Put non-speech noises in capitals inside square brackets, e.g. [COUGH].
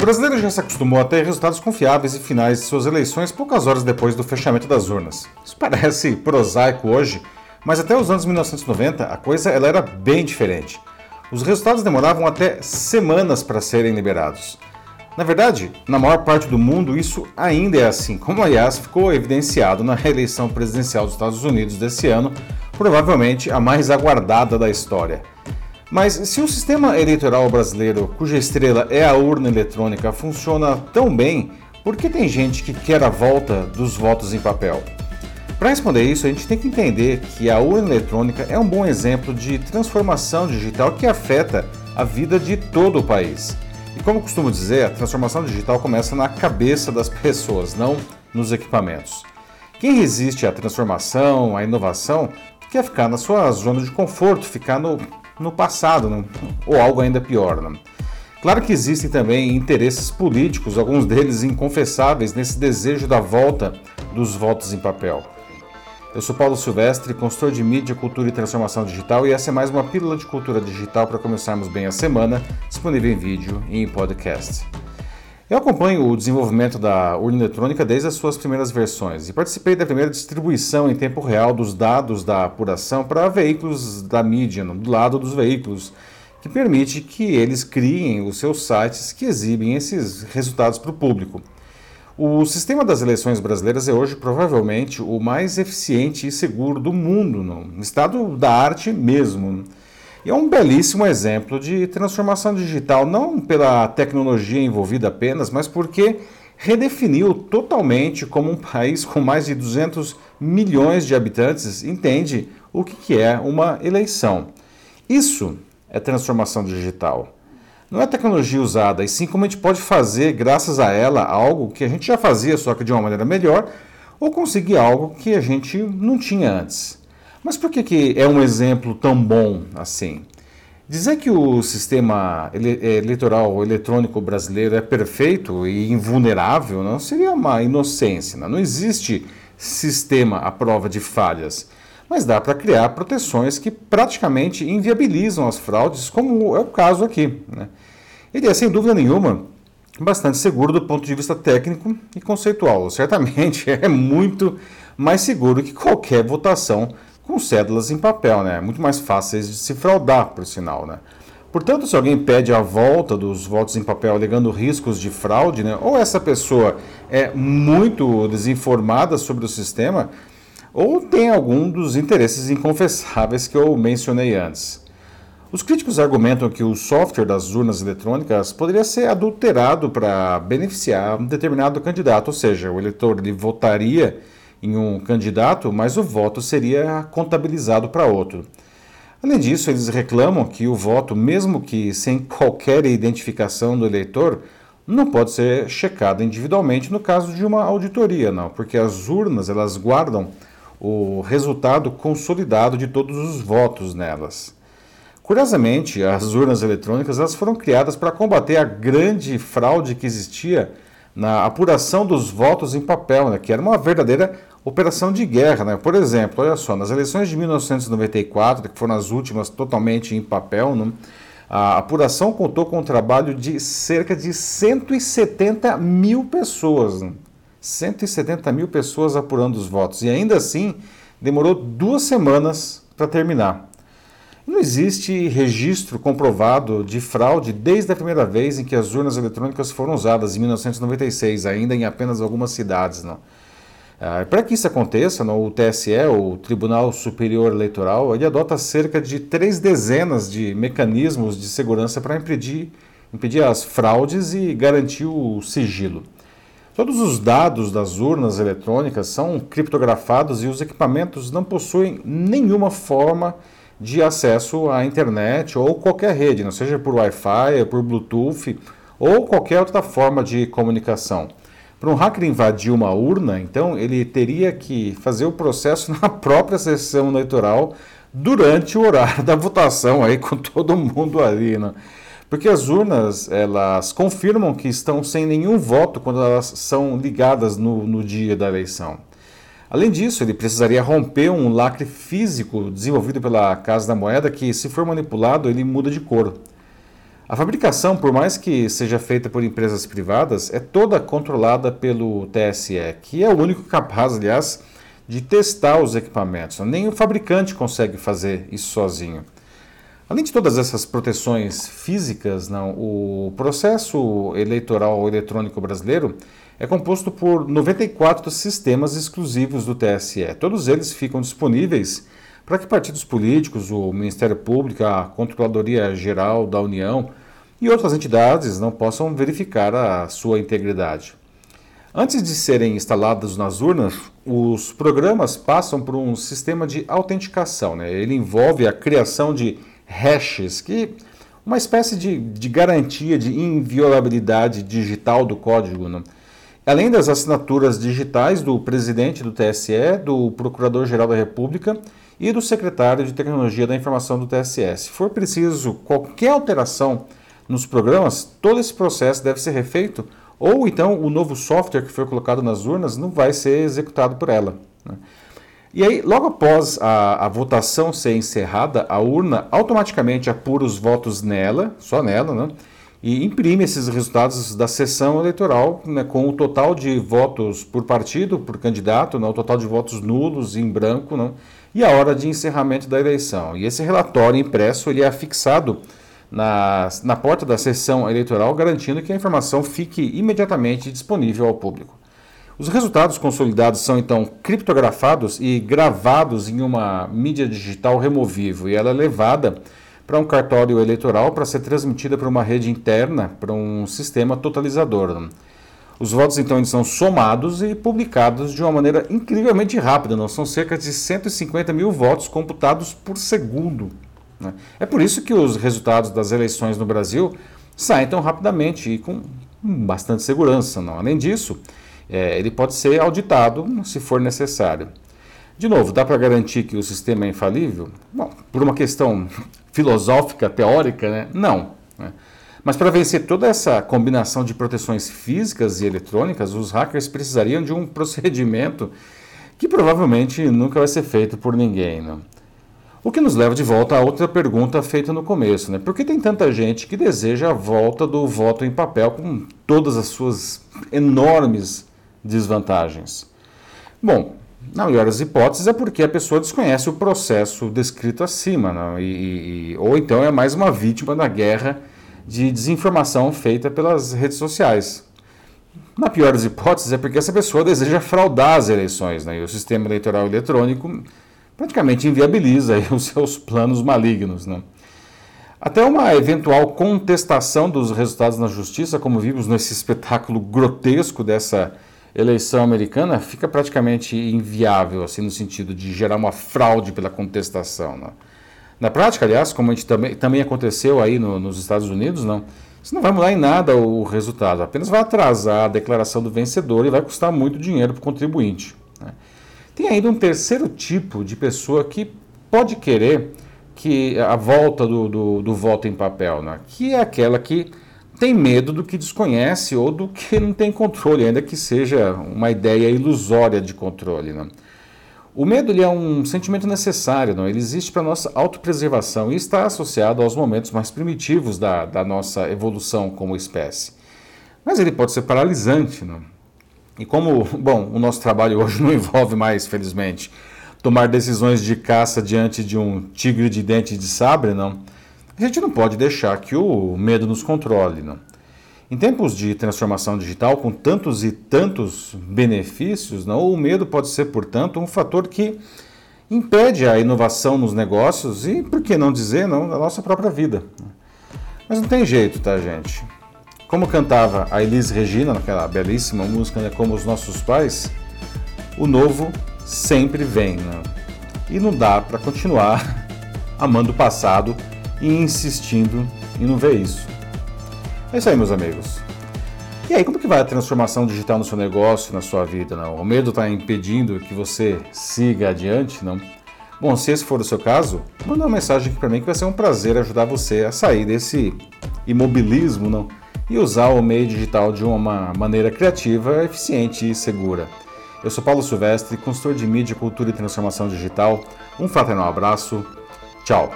brasileiro já se acostumou a ter resultados confiáveis e finais de suas eleições poucas horas depois do fechamento das urnas. Isso parece prosaico hoje, mas até os anos 1990 a coisa ela era bem diferente. Os resultados demoravam até semanas para serem liberados. Na verdade, na maior parte do mundo isso ainda é assim, como aliás ficou evidenciado na reeleição presidencial dos Estados Unidos desse ano, provavelmente a mais aguardada da história. Mas se o sistema eleitoral brasileiro, cuja estrela é a urna eletrônica, funciona tão bem, por que tem gente que quer a volta dos votos em papel? Para responder isso, a gente tem que entender que a urna eletrônica é um bom exemplo de transformação digital que afeta a vida de todo o país. E como costumo dizer, a transformação digital começa na cabeça das pessoas, não nos equipamentos. Quem resiste à transformação, à inovação, quer ficar na sua zona de conforto, ficar no no passado, né? ou algo ainda pior. Né? Claro que existem também interesses políticos, alguns deles inconfessáveis, nesse desejo da volta dos votos em papel. Eu sou Paulo Silvestre, consultor de mídia, cultura e transformação digital, e essa é mais uma pílula de cultura digital para começarmos bem a semana, disponível em vídeo e em podcast. Eu acompanho o desenvolvimento da urna eletrônica desde as suas primeiras versões e participei da primeira distribuição em tempo real dos dados da apuração para veículos da mídia, do lado dos veículos, que permite que eles criem os seus sites que exibem esses resultados para o público. O sistema das eleições brasileiras é hoje provavelmente o mais eficiente e seguro do mundo, no estado da arte mesmo. E é um belíssimo exemplo de transformação digital, não pela tecnologia envolvida apenas, mas porque redefiniu totalmente como um país com mais de 200 milhões de habitantes entende o que é uma eleição. Isso é transformação digital. Não é tecnologia usada, e sim como a gente pode fazer, graças a ela, algo que a gente já fazia, só que de uma maneira melhor, ou conseguir algo que a gente não tinha antes. Mas por que, que é um exemplo tão bom assim? Dizer que o sistema ele, eleitoral eletrônico brasileiro é perfeito e invulnerável não seria uma inocência. Não, não existe sistema à prova de falhas, mas dá para criar proteções que praticamente inviabilizam as fraudes, como é o caso aqui. Né? Ele é, sem dúvida nenhuma, bastante seguro do ponto de vista técnico e conceitual. Certamente [LAUGHS] é muito mais seguro que qualquer votação com cédulas em papel, né? Muito mais fáceis de se fraudar, por sinal, né? Portanto, se alguém pede a volta dos votos em papel alegando riscos de fraude, né, ou essa pessoa é muito desinformada sobre o sistema, ou tem algum dos interesses inconfessáveis que eu mencionei antes. Os críticos argumentam que o software das urnas eletrônicas poderia ser adulterado para beneficiar um determinado candidato, ou seja, o eleitor ele votaria em um candidato, mas o voto seria contabilizado para outro. Além disso, eles reclamam que o voto, mesmo que sem qualquer identificação do eleitor, não pode ser checado individualmente no caso de uma auditoria, não, porque as urnas elas guardam o resultado consolidado de todos os votos nelas. Curiosamente, as urnas eletrônicas elas foram criadas para combater a grande fraude que existia na apuração dos votos em papel, né, que era uma verdadeira operação de guerra. Né? Por exemplo, olha só, nas eleições de 1994, que foram as últimas totalmente em papel, né, a apuração contou com um trabalho de cerca de 170 mil pessoas. Né? 170 mil pessoas apurando os votos. E ainda assim, demorou duas semanas para terminar. Não existe registro comprovado de fraude desde a primeira vez em que as urnas eletrônicas foram usadas, em 1996, ainda em apenas algumas cidades. Não. Ah, Para que isso aconteça, o TSE, o Tribunal Superior Eleitoral, ele adota cerca de três dezenas de mecanismos de segurança para impedir, impedir as fraudes e garantir o sigilo. Todos os dados das urnas eletrônicas são criptografados e os equipamentos não possuem nenhuma forma de acesso à internet ou qualquer rede, não seja por Wi-Fi, por Bluetooth ou qualquer outra forma de comunicação. Para um hacker invadir uma urna, então, ele teria que fazer o processo [LAUGHS] na própria sessão eleitoral durante o horário da votação, aí com todo mundo ali, né? Porque as urnas, elas confirmam que estão sem nenhum voto quando elas são ligadas no, no dia da eleição. Além disso, ele precisaria romper um lacre físico desenvolvido pela Casa da Moeda que, se for manipulado, ele muda de cor. A fabricação, por mais que seja feita por empresas privadas, é toda controlada pelo TSE, que é o único capaz, aliás, de testar os equipamentos. Nem o fabricante consegue fazer isso sozinho. Além de todas essas proteções físicas, não, o processo eleitoral eletrônico brasileiro é composto por 94 sistemas exclusivos do TSE. Todos eles ficam disponíveis para que partidos políticos, o Ministério Público, a Controladoria Geral da União e outras entidades não possam verificar a sua integridade. Antes de serem instalados nas urnas, os programas passam por um sistema de autenticação. Né? Ele envolve a criação de hashes, que uma espécie de, de garantia de inviolabilidade digital do código. Né? Além das assinaturas digitais do presidente do TSE, do Procurador-Geral da República e do secretário de Tecnologia da Informação do TSE. Se for preciso qualquer alteração nos programas, todo esse processo deve ser refeito, ou então o novo software que foi colocado nas urnas não vai ser executado por ela. Né? E aí, logo após a, a, votação ser encerrada, a urna automaticamente apura os votos nela, só nela, né? e imprime esses resultados da sessão eleitoral né, com o total de votos por partido, por candidato, né, o total de votos nulos em branco né, e a hora de encerramento da eleição. E esse relatório impresso ele é afixado na, na porta da sessão eleitoral, garantindo que a informação fique imediatamente disponível ao público. Os resultados consolidados são então criptografados e gravados em uma mídia digital removível e ela é levada para um cartório eleitoral para ser transmitida para uma rede interna, para um sistema totalizador. Os votos então são somados e publicados de uma maneira incrivelmente rápida, não são cerca de 150 mil votos computados por segundo. Né? É por isso que os resultados das eleições no Brasil saem tão rapidamente e com bastante segurança. Não? Além disso, é, ele pode ser auditado se for necessário. De novo, dá para garantir que o sistema é infalível? Bom, por uma questão [LAUGHS] filosófica, teórica, né? não. Né? Mas para vencer toda essa combinação de proteções físicas e eletrônicas, os hackers precisariam de um procedimento que provavelmente nunca vai ser feito por ninguém. Né? O que nos leva de volta a outra pergunta feita no começo, né? Por que tem tanta gente que deseja a volta do voto em papel com todas as suas enormes desvantagens? Bom, na melhor das hipóteses, é porque a pessoa desconhece o processo descrito acima, né? e, e, ou então é mais uma vítima da guerra de desinformação feita pelas redes sociais. Na pior das hipóteses, é porque essa pessoa deseja fraudar as eleições, né? e o sistema eleitoral eletrônico praticamente inviabiliza [LAUGHS] os seus planos malignos. Né? Até uma eventual contestação dos resultados na justiça, como vimos nesse [LAUGHS] espetáculo grotesco dessa eleição americana fica praticamente inviável, assim, no sentido de gerar uma fraude pela contestação. Né? Na prática, aliás, como a gente também, também aconteceu aí no, nos Estados Unidos, não, isso não vai mudar em nada o resultado, apenas vai atrasar a declaração do vencedor e vai custar muito dinheiro para o contribuinte. Tem ainda um terceiro tipo de pessoa que pode querer que a volta do, do, do voto em papel, né? que é aquela que tem medo do que desconhece ou do que não tem controle, ainda que seja uma ideia ilusória de controle. Né? O medo ele é um sentimento necessário, não? ele existe para a nossa autopreservação e está associado aos momentos mais primitivos da, da nossa evolução como espécie. Mas ele pode ser paralisante. Não? E como, [LAUGHS] bom, o nosso trabalho hoje não envolve mais, felizmente, tomar decisões de caça diante de um tigre de dente de sabre, não? A gente não pode deixar que o medo nos controle. Não? Em tempos de transformação digital, com tantos e tantos benefícios, não, o medo pode ser, portanto, um fator que impede a inovação nos negócios e, por que não dizer, não, na nossa própria vida. Mas não tem jeito, tá, gente? Como cantava a Elis Regina naquela belíssima música né, Como os Nossos Pais, o novo sempre vem. Né? E não dá para continuar [LAUGHS] amando o passado e insistindo em não ver isso. É isso aí, meus amigos. E aí, como que vai a transformação digital no seu negócio, na sua vida? Não? O medo está impedindo que você siga adiante? Não? Bom, se esse for o seu caso, manda uma mensagem aqui para mim que vai ser um prazer ajudar você a sair desse imobilismo não? E usar o meio digital de uma maneira criativa, eficiente e segura. Eu sou Paulo Silvestre, consultor de mídia, cultura e transformação digital. Um fraternal abraço. Tchau.